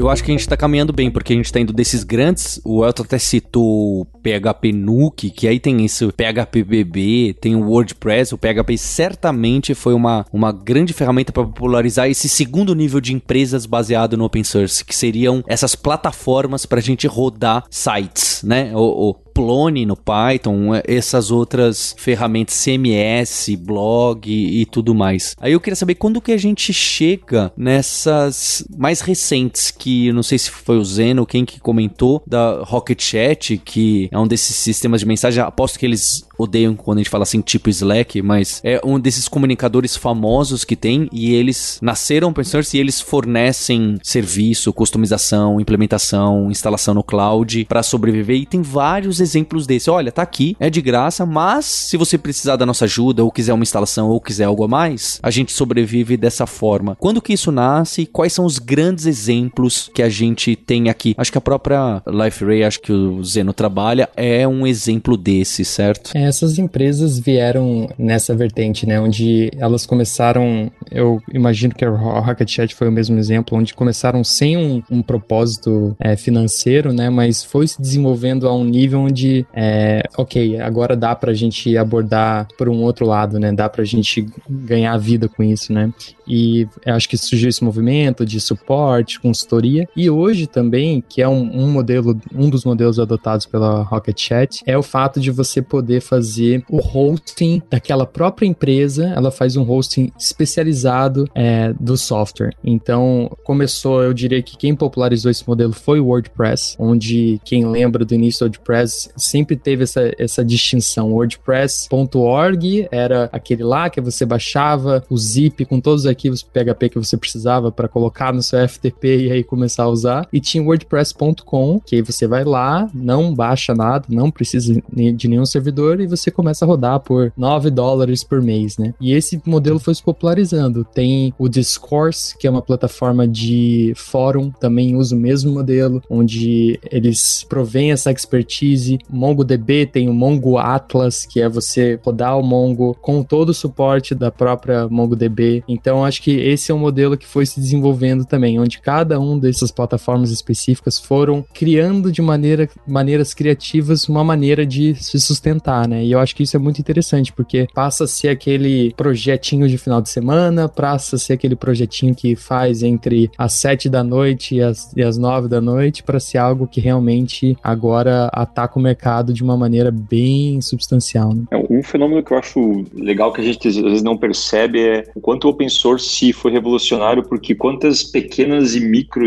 Eu acho que a gente tá caminhando bem, porque a gente tá indo desses grandes. O Elton até citou PHP Nuke, que aí tem esse PHPBB, tem o WordPress. O PHP certamente foi uma, uma grande ferramenta para popularizar esse segundo nível de empresas baseado no open source, que seriam essas plataformas para a gente rodar sites, né? O, Plone no Python, é, essas outras ferramentas CMS, blog e, tudo mais. Aí eu queria saber quando que a gente chega nessas mais recentes, que não sei se foi o Zeno quem que comentou, da Rocket Chat, que é um desses sistemas de mensagem, aposto que eles odeiam quando a gente fala assim, tipo Slack, mas é um desses comunicadores famosos que tem e eles nasceram open source e eles fornecem serviço, customização, implementação, instalação no cloud para sobreviver e tem vários exemplos desse. Olha, tá aqui, é de graça, mas se você precisar da nossa ajuda ou quiser uma instalação ou quiser algo a mais, a gente sobrevive dessa forma. Quando que isso nasce? Quais são os grandes exemplos que a gente tem aqui? Acho que a própria LifeRay, acho que o Zeno trabalha, é um exemplo desse, certo? É, essas empresas vieram nessa vertente, né, onde elas começaram, eu imagino que a Rocket Chat foi o mesmo exemplo, onde começaram sem um, um propósito é, financeiro, né, mas foi se desenvolvendo a um nível onde, é, ok, agora dá pra gente abordar por um outro lado, né, dá pra gente ganhar vida com isso, né, e acho que surgiu esse movimento de suporte, consultoria, e hoje também, que é um, um modelo, um dos modelos adotados pela Rocket Chat, é o fato de você poder fazer o hosting daquela própria empresa, ela faz um hosting especializado é, do software. Então, começou, eu diria que quem popularizou esse modelo foi o WordPress, onde quem lembra do início do WordPress sempre teve essa, essa distinção. WordPress.org era aquele lá que você baixava o zip com todos os arquivos PHP que você precisava para colocar no seu FTP e aí começar a usar. E tinha WordPress.com, que você vai lá, não baixa nada, não precisa de nenhum servidor e você começa a rodar por 9 dólares por mês, né? E esse modelo foi se popularizando. Tem o Discourse, que é uma plataforma de fórum, também usa o mesmo modelo, onde eles provêm essa expertise. MongoDB tem o Mongo Atlas, que é você rodar o Mongo com todo o suporte da própria MongoDB. Então, acho que esse é um modelo que foi se desenvolvendo também, onde cada um dessas plataformas específicas foram criando de maneira, maneiras criativas uma maneira de se sustentar, né? E eu acho que isso é muito interessante, porque passa a ser aquele projetinho de final de semana, passa a ser aquele projetinho que faz entre as sete da noite e as, e as nove da noite, para ser algo que realmente agora ataca o mercado de uma maneira bem substancial. Né? É, um fenômeno que eu acho legal que a gente às vezes não percebe é o quanto o open source foi revolucionário, porque quantas pequenas e micro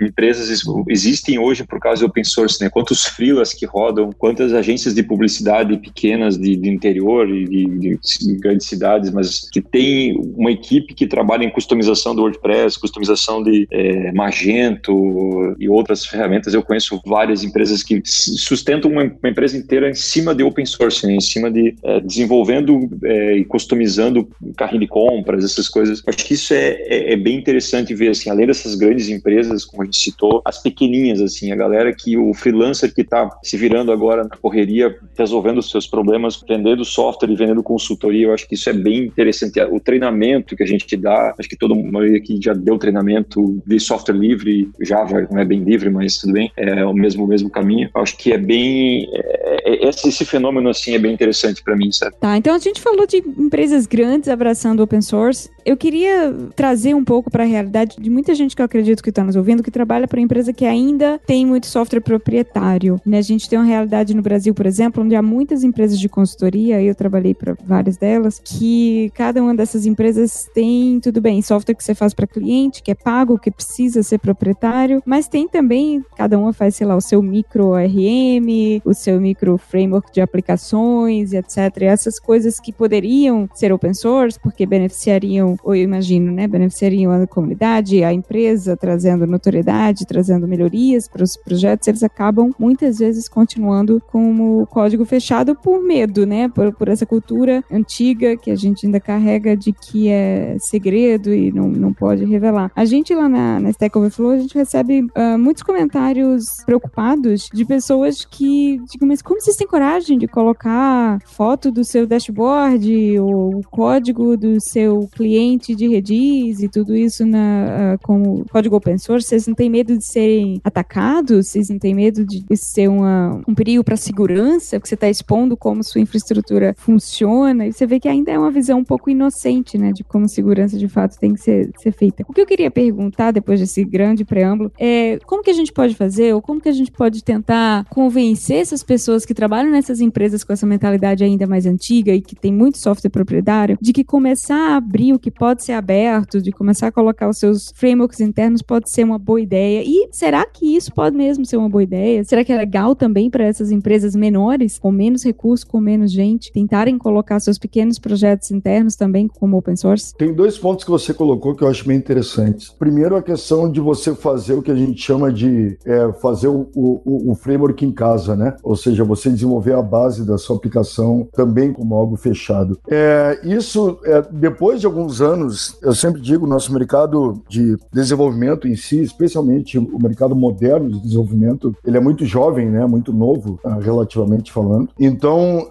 empresas existem hoje por causa do open source, né? Quantos freelas que rodam, quantas agências de publicidade pequenas de, de interior e de, de, de, grandes cidades, mas que tem uma equipe que trabalha em customização do WordPress, customização de é, Magento e outras ferramentas. Eu conheço várias empresas que sustentam uma, uma empresa inteira em cima de open source, em cima de é, desenvolvendo é, e customizando carrinho de compras, essas coisas. Acho que isso é, é, é, bem interessante ver, assim, além dessas grandes empresas, como a gente citou, as pequenininhas, assim, a galera que o freelancer que está se virando agora na correria, resolvendo os seus problemas, vendendo software e vendendo consultoria, eu acho que isso é bem interessante. O treinamento que a gente dá, acho que todo mundo aqui já deu treinamento de software livre, Java não é bem livre, mas tudo bem, é o mesmo, mesmo caminho. Eu acho que é bem, é, é, esse, esse fenômeno, assim, é bem interessante para mim? Tá, então a gente falou de empresas grandes abraçando open source. Eu queria trazer um pouco para a realidade de muita gente que eu acredito que está nos ouvindo, que trabalha para empresa que ainda tem muito software proprietário. Né? A gente tem uma realidade no Brasil, por exemplo, onde há muitas empresas de consultoria, eu trabalhei para várias delas, que cada uma dessas empresas tem, tudo bem, software que você faz para cliente, que é pago, que precisa ser proprietário, mas tem também, cada uma faz, sei lá, o seu micro ORM, o seu micro framework de aplicações, etc. Essas coisas que poderiam ser open source, porque beneficiariam, ou eu imagino, né, beneficiariam a comunidade, a empresa, trazendo notoriedade, trazendo melhorias para os projetos, eles acabam muitas vezes continuando como código fechado por medo, né, por, por essa cultura antiga que a gente ainda carrega de que é segredo e não, não pode revelar. A gente lá na, na Stack Overflow, a gente recebe uh, muitos comentários preocupados de pessoas que digam, mas como vocês têm coragem de colocar foto do seu dashboard ou o código do seu cliente de Redis e tudo isso na, uh, como código open source? Vocês não têm medo de serem atacados? Vocês não têm medo de ser uma, um perigo para a segurança? Porque você está expondo como sua infraestrutura funciona? E você vê que ainda é uma visão um pouco inocente, né, de como segurança de fato tem que ser, ser feita. O que eu queria perguntar depois desse grande preâmbulo é como que a gente pode fazer ou como que a gente pode tentar convencer essas pessoas que trabalham nessas empresas com essa mentalidade ainda mais antiga e que tem muito software proprietário, de que começar a abrir o que pode ser aberto, de começar a colocar os seus frameworks internos pode ser uma boa ideia. E será que isso pode mesmo ser uma boa ideia? Será que é legal também para essas empresas menores, com menos recursos, com menos gente, tentarem colocar seus pequenos projetos internos também como open source? Tem dois pontos que você colocou que eu acho bem interessantes. Primeiro, a questão de você fazer o que a gente chama de é, fazer o, o, o framework em casa, né? Ou seja, você desenvolver a base da sua aplicação também como algo fechado. É, isso, é, depois de alguns anos, eu sempre digo, nosso mercado de desenvolvimento em si, especialmente o mercado moderno de desenvolvimento, ele é muito jovem, né? Muito novo, ah, relativamente falando. Então,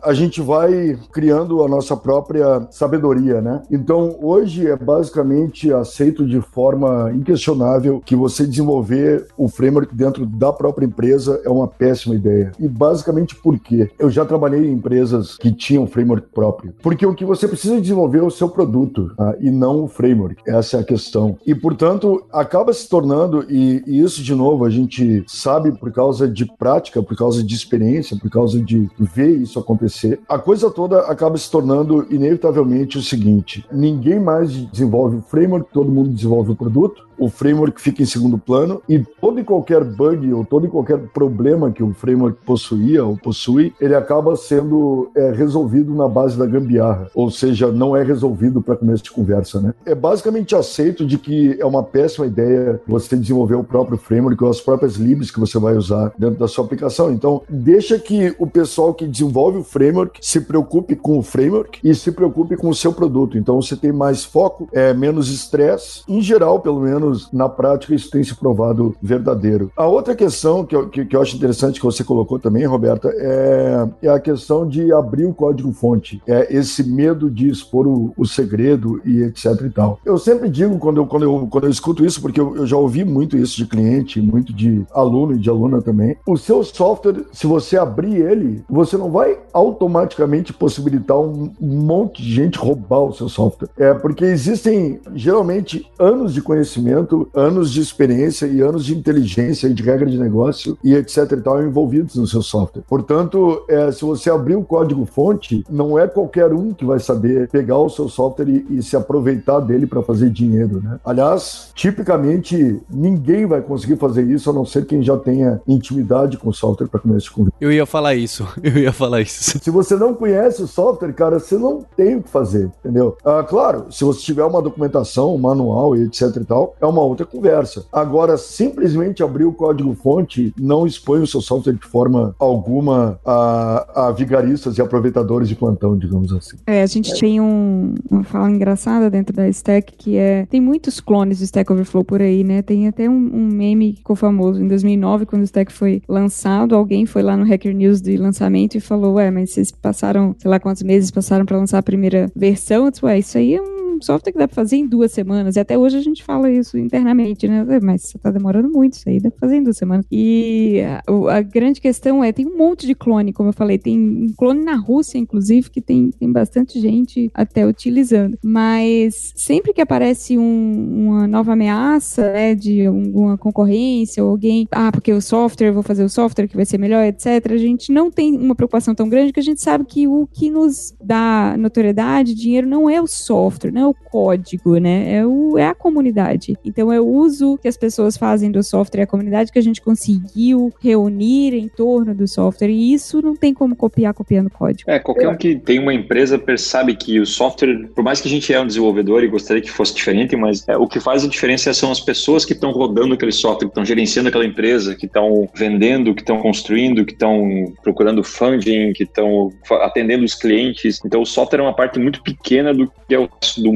a gente vai criando a nossa própria sabedoria, né? Então, hoje é basicamente aceito de forma inquestionável que você desenvolver o framework dentro da própria empresa é uma péssima ideia. E basicamente por quê? Eu já trabalhei em empresas que tinham framework próprio. Porque o que você precisa desenvolver é o seu produto tá? e não o framework. Essa é a questão. E, portanto, acaba se tornando, e, e isso, de novo, a gente sabe por causa de prática, por causa de experiência, por causa de ver isso acontecer, a coisa toda acaba se tornando inevitavelmente o seguinte: ninguém mais desenvolve o framework, todo mundo desenvolve o produto, o framework fica em segundo plano e todo e qualquer bug ou todo e qualquer problema que o framework possuía ou possui, ele acaba sendo é, resolvido na base da gambiarra, ou seja, não é resolvido para começo de conversa, né? É basicamente aceito de que é uma péssima ideia você desenvolver o próprio framework ou as próprias libs que você vai usar dentro da sua aplicação. Então, deixa que o pessoal que desenvolve o framework se preocupe com o framework e se preocupe com o seu produto. Então, você tem mais foco, é menos estresse, em geral, pelo menos na prática isso tem se provado verdadeiro. A outra questão que eu, que, que eu acho interessante que você colocou também, Roberta, é, é a questão de abrir o código-fonte. É esse medo de expor o, o, segredo e etc e tal. Eu sempre digo quando eu, quando eu, quando eu escuto isso, porque eu, eu já ouvi muito isso de cliente, muito de aluno e de aluna também. O seu software, se você abrir ele, você não não vai automaticamente possibilitar um monte de gente roubar o seu software. É porque existem geralmente anos de conhecimento, anos de experiência e anos de inteligência e de regra de negócio e etc e tal envolvidos no seu software. Portanto, é, se você abrir o código fonte, não é qualquer um que vai saber pegar o seu software e, e se aproveitar dele para fazer dinheiro, né? Aliás, tipicamente ninguém vai conseguir fazer isso a não ser quem já tenha intimidade com o software para começar com. Eu ia falar isso. Eu ia falar isso. Se você não conhece o software, cara, você não tem o que fazer, entendeu? Ah, claro, se você tiver uma documentação, um manual e etc e tal, é uma outra conversa. Agora, simplesmente abrir o código-fonte não expõe o seu software de forma alguma a, a vigaristas e aproveitadores de plantão, digamos assim. É, a gente tem um, uma fala engraçada dentro da Stack que é. Tem muitos clones do Stack Overflow por aí, né? Tem até um, um meme que ficou famoso. Em 2009, quando o Stack foi lançado, alguém foi lá no Hacker News de lançamento e falou: Ué, mas vocês passaram, sei lá quantos meses passaram para lançar a primeira versão? Eu disse, Ué, isso aí é um software que dá pra fazer em duas semanas. E até hoje a gente fala isso internamente, né? Mas você tá demorando muito, isso aí dá pra fazer em duas semanas. E a, a, grande questão é, tem um monte de clone, como eu falei, tem um clone na Rússia, inclusive, que tem, tem bastante gente até utilizando. Mas sempre que aparece um, uma nova ameaça, né, de alguma concorrência, ou alguém, ah, porque o software, vou fazer o software que vai ser melhor, etc., a gente não tem uma preocupação tão grande que a gente sabe que o que nos dá notoriedade, dinheiro, não é o software, não é o código, né? É, o, é a comunidade. Então é o uso que as pessoas fazem do software, é a comunidade que a gente conseguiu reunir em torno do software. E isso não tem como copiar copiando código. É, qualquer um que tem uma empresa percebe que o software, por mais que a gente é um desenvolvedor e gostaria que fosse diferente, mas é, o que faz a diferença são as pessoas que estão rodando aquele software, que estão gerenciando aquela empresa, que estão vendendo, que estão construindo, que estão procurando funding, que estão atendendo os clientes. Então o software é uma parte muito pequena do que é o do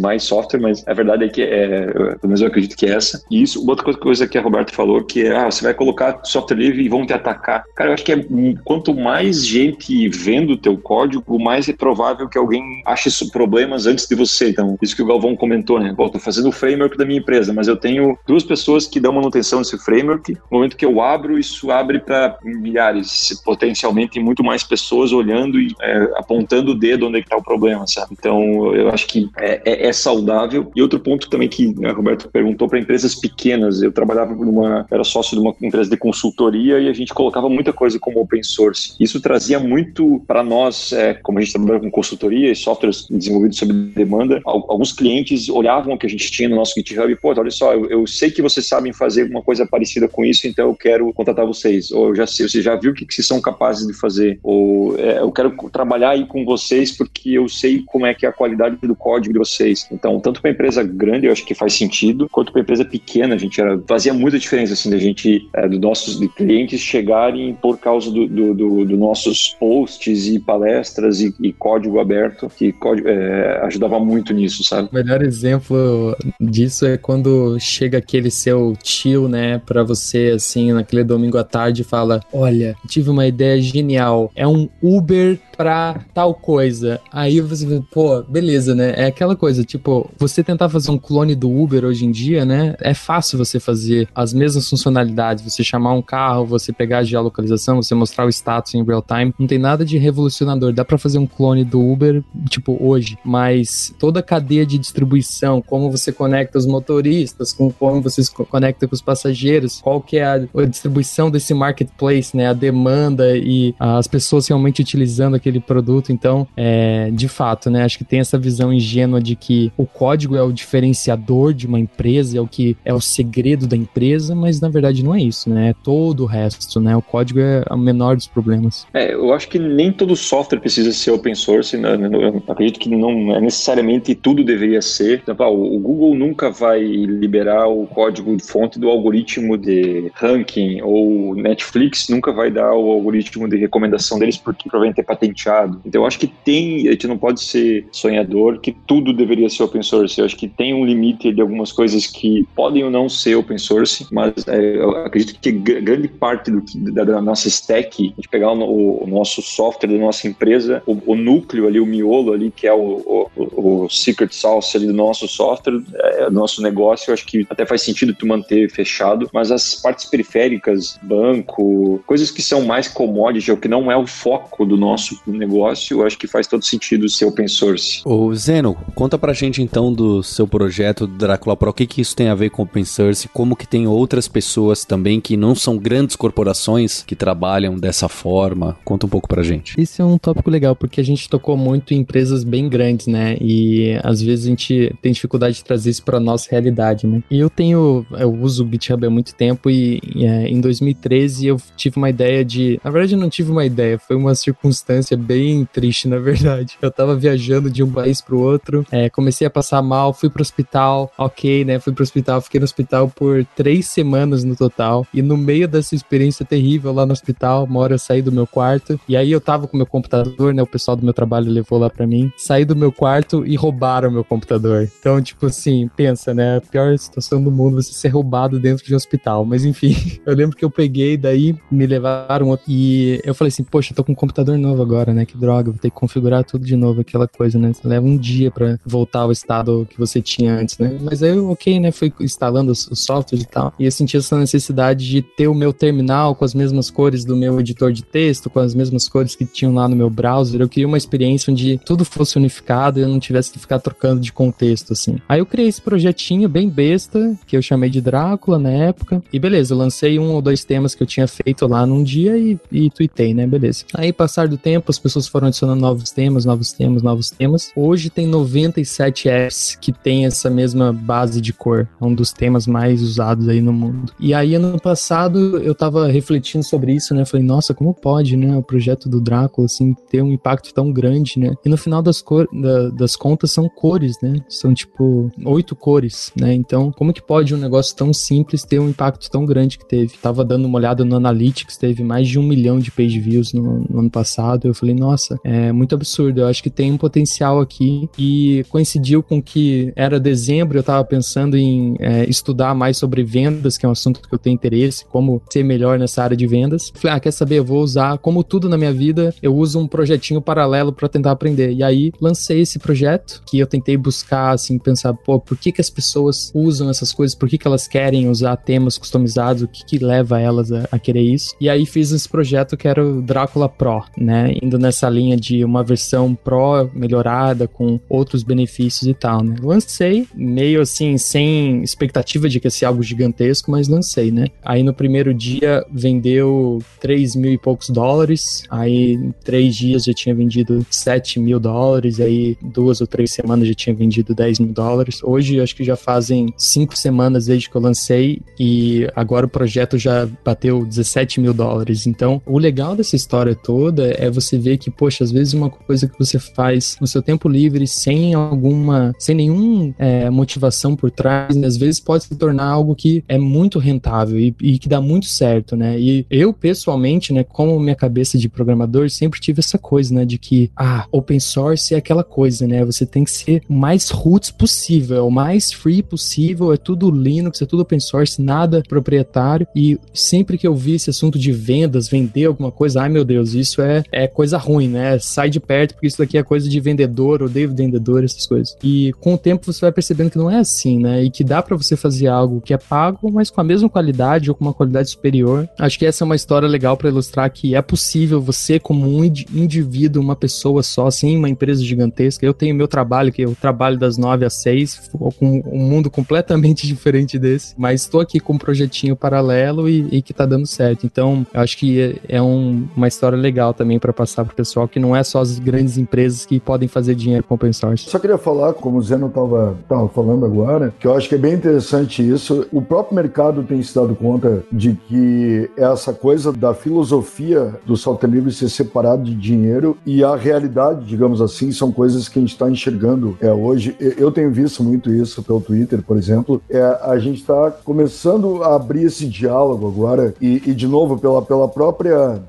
mais software, mas a verdade é que é, pelo menos eu acredito que é essa. E isso, outra coisa que a Roberto falou, que é, ah, você vai colocar software livre e vão te atacar. Cara, eu acho que é quanto mais gente vendo o teu código, mais é provável que alguém ache problemas antes de você. Então, isso que o Galvão comentou, né? Pô, tô fazendo o framework da minha empresa, mas eu tenho duas pessoas que dão manutenção desse framework. No momento que eu abro, isso abre para milhares, potencialmente muito mais pessoas olhando e é, apontando o dedo onde é que tá o problema, sabe? Então, eu acho que é, é, é, saudável. E outro ponto também que né, Roberto perguntou para empresas pequenas. Eu trabalhava numa, era sócio de uma empresa de consultoria e a gente colocava muita coisa como open source. Isso trazia muito para nós, é, como a gente trabalha com consultoria e softwares desenvolvidos sob demanda, alguns clientes olhavam o que a gente tinha no nosso GitHub e, pô, olha só, eu, eu sei que vocês sabem fazer uma coisa parecida com isso, então eu quero contratar vocês. Ou eu já sei, você já viu o que, que vocês são capazes de fazer. Ou é, eu quero trabalhar aí com vocês porque eu sei como é que é a qualidade do código de vocês. Então, tanto para empresa grande, eu acho que faz sentido, quanto para empresa pequena, a gente era, fazia muita diferença, assim, da gente, é, dos nossos clientes chegarem por causa dos do, do, do, nossos posts e palestras e, e código aberto, que código, é, ajudava muito nisso, sabe? O melhor exemplo disso é quando chega aquele seu tio, né, para você, assim, naquele domingo à tarde fala: Olha, tive uma ideia genial, é um Uber pra tal coisa. Aí você, pô, beleza, né? É aquela coisa, tipo, você tentar fazer um clone do Uber hoje em dia, né? É fácil você fazer as mesmas funcionalidades, você chamar um carro, você pegar a geolocalização, você mostrar o status em real time. Não tem nada de revolucionador. Dá para fazer um clone do Uber, tipo, hoje. Mas toda a cadeia de distribuição, como você conecta os motoristas, com como você se conecta com os passageiros, qual que é a, a distribuição desse marketplace, né? A demanda e as pessoas realmente utilizando aquele produto. Então, é, de fato, né? Acho que tem essa visão ingênua de que o código é o diferenciador de uma empresa, é o que é o segredo da empresa, mas na verdade não é isso, né? É todo o resto, né? O código é o menor dos problemas. É, eu acho que nem todo software precisa ser open source, né? Eu acredito que não é necessariamente tudo deveria ser. Exemplo, o Google nunca vai liberar o código de fonte do algoritmo de ranking, ou Netflix nunca vai dar o algoritmo de recomendação deles porque provavelmente é patente patenteado. Então eu acho que tem, a gente não pode ser sonhador que tudo deveria ser open source. Eu acho que tem um limite de algumas coisas que podem ou não ser open source, mas é, eu acredito que grande parte do, da, da nossa stack, a gente pegar o, o, nosso software da nossa empresa, o, o, núcleo ali, o miolo ali, que é o, o, secret sauce ali do nosso software, é, do nosso negócio, eu acho que até faz sentido tu manter fechado, mas as partes periféricas, banco, coisas que são mais commodity, ou que não é o foco do nosso negócio, eu acho que faz todo sentido ser open source. Ô Zeno, conta pra gente então do seu projeto Dracula Pro, o que que isso tem a ver com open source, como que tem outras pessoas também que não são grandes corporações que trabalham dessa forma, conta um pouco pra gente. Esse é um tópico legal, porque a gente tocou muito em empresas bem grandes, né, e às vezes a gente tem dificuldade de trazer isso pra nossa realidade, né, e eu tenho, eu uso o GitHub há muito tempo e, e é, em 2013 eu tive uma ideia de, na verdade eu não tive uma ideia, foi uma circunstância bem triste, na verdade. Eu tava viajando de um país pro outro, é, comecei a passar mal, fui pro hospital, ok, né? Fui pro hospital, fiquei no hospital por três semanas no total. E no meio dessa experiência terrível lá no hospital, uma hora eu saí do meu quarto, e aí eu tava com meu computador, né? O pessoal do meu trabalho levou lá pra mim. Saí do meu quarto e roubaram meu computador. Então, tipo assim, pensa, né? A pior situação do mundo você ser roubado dentro de um hospital. Mas enfim, eu lembro que eu peguei, daí me levaram e eu falei assim, poxa, eu tô com um computador novo agora, né? Que droga, vou ter que configurar tudo de novo, aquela coisa, né? Você leva um dia para voltar ao estado que você tinha antes, né? Mas aí, ok, né? Fui instalando os softwares e tal. E eu senti essa necessidade de ter o meu terminal com as mesmas cores do meu editor de texto, com as mesmas cores que tinham lá no meu browser. Eu queria uma experiência onde tudo fosse unificado e eu não tivesse que ficar trocando de contexto, assim. Aí eu criei esse projetinho bem besta, que eu chamei de Drácula na época. E beleza, eu lancei um ou dois temas que eu tinha feito lá num dia e, e tuitei, né? Beleza. Aí, passar do tempo, as pessoas foram adicionando novos temas, novos temas, novos temas. Hoje tem 97 apps que tem essa mesma base de cor. É um dos temas mais usados aí no mundo. E aí, ano passado, eu tava refletindo sobre isso, né? Falei, nossa, como pode, né? O projeto do Drácula, assim, ter um impacto tão grande, né? E no final das, cor, da, das contas, são cores, né? São, tipo, oito cores, né? Então, como que pode um negócio tão simples ter um impacto tão grande que teve? Tava dando uma olhada no Analytics, teve mais de um milhão de page views no, no ano passado. Eu falei, nossa, é muito absurdo. Eu acho que tem um potencial aqui. E coincidiu com que era dezembro, eu tava pensando em é, estudar mais sobre vendas, que é um assunto que eu tenho interesse, como ser melhor nessa área de vendas. Falei, ah, quer saber? Eu vou usar, como tudo na minha vida, eu uso um projetinho paralelo para tentar aprender. E aí lancei esse projeto que eu tentei buscar, assim, pensar, pô, por que, que as pessoas usam essas coisas? Por que, que elas querem usar temas customizados? O que, que leva elas a, a querer isso? E aí fiz esse projeto que era o Drácula Pro, né? Indo nessa linha de uma versão Pro melhorada com outros benefícios e tal, né? Lancei meio assim, sem expectativa de que ia ser algo gigantesco, mas lancei, né? Aí no primeiro dia vendeu 3 mil e poucos dólares, aí em três dias já tinha vendido 7 mil dólares, aí duas ou três semanas já tinha vendido 10 mil dólares. Hoje acho que já fazem cinco semanas desde que eu lancei e agora o projeto já bateu 17 mil dólares. Então, o legal dessa história toda é você ver que, poxa, às vezes uma coisa que você faz no seu tempo livre, sem alguma, sem nenhuma é, motivação por trás, né, às vezes pode se tornar algo que é muito rentável e, e, que dá muito certo, né? E eu, pessoalmente, né, como minha cabeça de programador, sempre tive essa coisa, né, de que, ah, open source é aquela coisa, né? Você tem que ser o mais roots possível, o mais free possível, é tudo Linux, é tudo open source, nada proprietário. E sempre que eu vi esse assunto de vendas, vender alguma coisa, ai meu Deus, isso é, é coisa ruim, né? Sai de perto, porque isso daqui é coisa de vendedor, odeio vendedor, essas coisas. E com o tempo você vai percebendo que não é assim, né? E que dá para você fazer algo que é pago, mas com a mesma qualidade ou com uma qualidade superior. Acho que essa é uma história legal para ilustrar que é possível você, como um indivíduo, uma pessoa só, assim, uma empresa gigantesca. Eu tenho meu trabalho, que eu trabalho das nove às seis, com um mundo completamente diferente desse, mas estou aqui com um projetinho paralelo e, e que tá dando certo. Então, acho que é, é um, uma história legal também para passar pro pessoal, que não é só as grandes empresas que podem fazer dinheiro com open source. Só queria falar, como o Zeno estava tava falando agora, que eu acho que é bem interessante isso. O próprio mercado tem se dado conta de que essa coisa da filosofia do software livre ser separado de dinheiro e a realidade, digamos assim, são coisas que a gente está enxergando é, hoje. Eu tenho visto muito isso pelo Twitter, por exemplo. É, a gente está começando a abrir esse diálogo agora e, e, de novo, pela, pela própria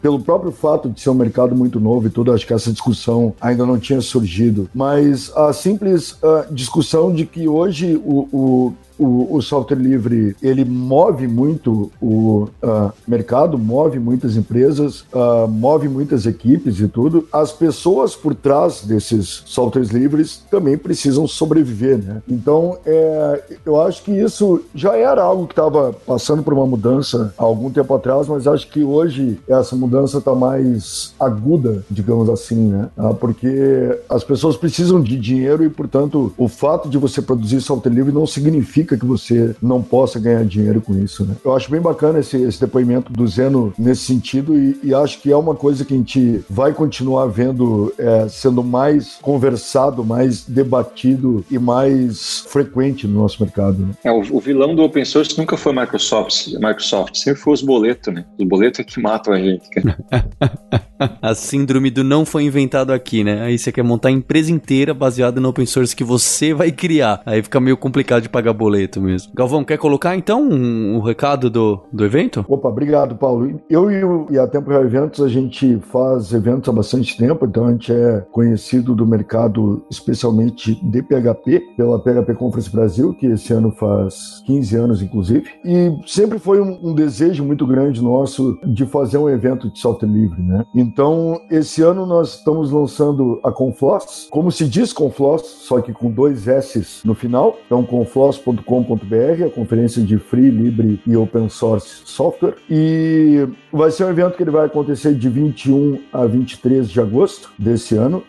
pelo próprio fato de ser um mercado muito novo e tudo, acho que essa discussão ainda não tinha surgido. Mas a simples uh, discussão de que hoje o, o o, o, software livre ele move muito o uh, mercado, move muitas empresas, uh, move muitas equipes e tudo. As pessoas por trás desses softwares livres também precisam sobreviver, né? Então, é, eu acho que isso já era algo que estava passando por uma mudança há algum tempo atrás, mas acho que hoje essa mudança está mais aguda, digamos assim, né? Ah, porque as pessoas precisam de dinheiro e, portanto, o fato de você produzir software livre não significa significa que você não possa ganhar dinheiro com isso, né? Eu acho bem bacana esse, esse depoimento do Zeno nesse sentido e, e, acho que é uma coisa que a gente vai continuar vendo é, sendo mais conversado, mais debatido e mais frequente no nosso mercado. Né? É, o, o, vilão do open source nunca foi Microsoft, Microsoft, sempre foi os boletos, né? Os boletos é que matam a gente, cara. a síndrome do não foi inventado aqui, né? Aí você quer montar a empresa inteira baseada no open source que você vai criar. Aí fica meio complicado de pagar boleto mesmo. Galvão, quer colocar então um, um recado do, do evento? Opa, obrigado, Paulo. Eu e, o, e a Tempo Eventos, a gente faz eventos há bastante tempo, então a gente é conhecido do mercado, especialmente de PHP, pela PHP Conference Brasil, que esse ano faz 15 anos, inclusive. E sempre foi um, um desejo muito grande nosso de fazer um evento de software livre, né? Então, esse ano nós estamos lançando a Confloss, como se diz Confloss, só que com dois S's no final. Então, confloss.com .com.br, a conferência de Free, Libre e Open Source Software. E vai ser um evento que ele vai acontecer de 21 a 23 de agosto desse ano,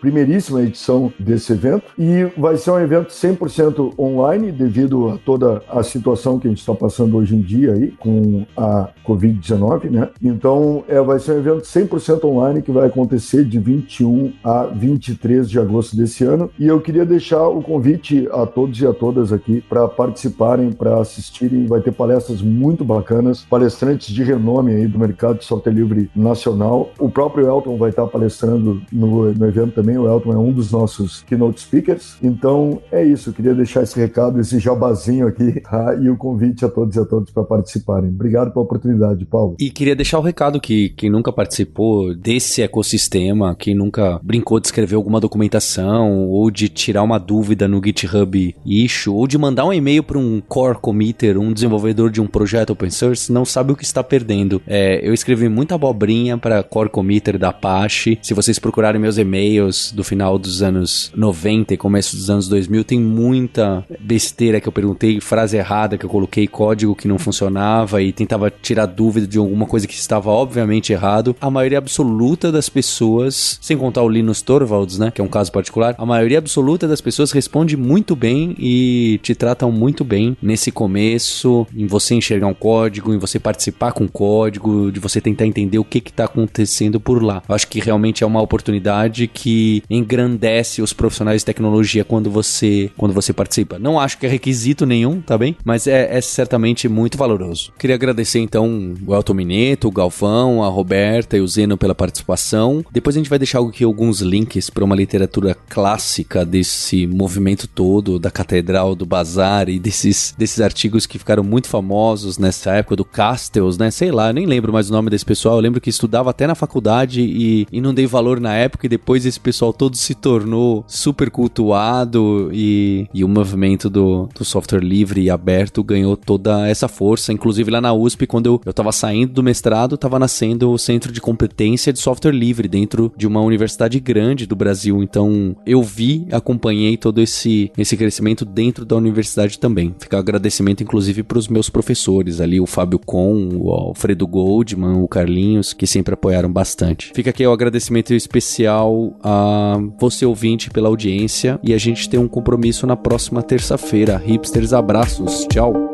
primeiríssima edição desse evento. E vai ser um evento 100% online, devido a toda a situação que a gente está passando hoje em dia aí com a Covid-19, né? Então, é, vai ser um evento 100% online que vai acontecer de 21 a 23 de agosto desse ano. E eu queria deixar o convite a todos e a todas aqui para participarem, para assistirem. Vai ter palestras muito bacanas, palestrantes de renome aí do mercado de software livre nacional. O próprio Elton vai estar palestrando no, no evento também. O Elton é um dos nossos keynote speakers. Então é isso. Eu queria deixar esse recado, esse jabazinho aqui tá? e o convite a todos e a todas para participarem. Obrigado pela oportunidade, Paulo. E queria deixar o recado que quem nunca participou desse ecossistema, quem nunca brincou de escrever alguma documentação ou de tirar uma dúvida no GitHub issue ou de mandar um e-mail para um core committer, um desenvolvedor de um projeto open source, não sabe o que está perdendo. É, eu escrevi muita abobrinha para core committer da Apache. Se vocês procurarem meus e-mails do final dos anos 90 e começo dos anos 2000, tem muita besteira que eu perguntei, frase errada que eu coloquei, código que não funcionava e tentava tirar dúvida de alguma coisa que estava obviamente errado. A maioria absoluta das pessoas, sem contar o Linus Torvalds, né, que é um caso particular, a maioria absoluta das pessoas responde muito bem e te trata tratam muito bem nesse começo, em você enxergar um código, em você participar com o código, de você tentar entender o que está acontecendo por lá. Eu acho que realmente é uma oportunidade que engrandece os profissionais de tecnologia quando você quando você participa. Não acho que é requisito nenhum, tá bem? Mas é, é certamente muito valoroso. Queria agradecer então o Elton Mineto, o Galvão, a Roberta e o Zeno pela participação. Depois a gente vai deixar aqui alguns links para uma literatura clássica desse movimento todo, da Catedral do Bazar e desses, desses artigos que ficaram muito famosos nessa época do Castells, né? Sei lá, nem lembro mais o nome desse pessoal. Eu lembro que estudava até na faculdade e, e não dei valor na época e depois esse pessoal todo se tornou super cultuado e, e o movimento do, do software livre e aberto ganhou toda essa força. Inclusive lá na USP, quando eu, eu tava saindo do mestrado, tava nascendo o Centro de Competência de Software Livre dentro de uma universidade grande do Brasil. Então eu vi, acompanhei todo esse, esse crescimento dentro da universidade também. Fica agradecimento, inclusive, para os meus professores ali, o Fábio Com, o Alfredo Goldman, o Carlinhos, que sempre apoiaram bastante. Fica aqui o agradecimento especial a você, ouvinte, pela audiência. E a gente tem um compromisso na próxima terça-feira. Hipsters, abraços. Tchau.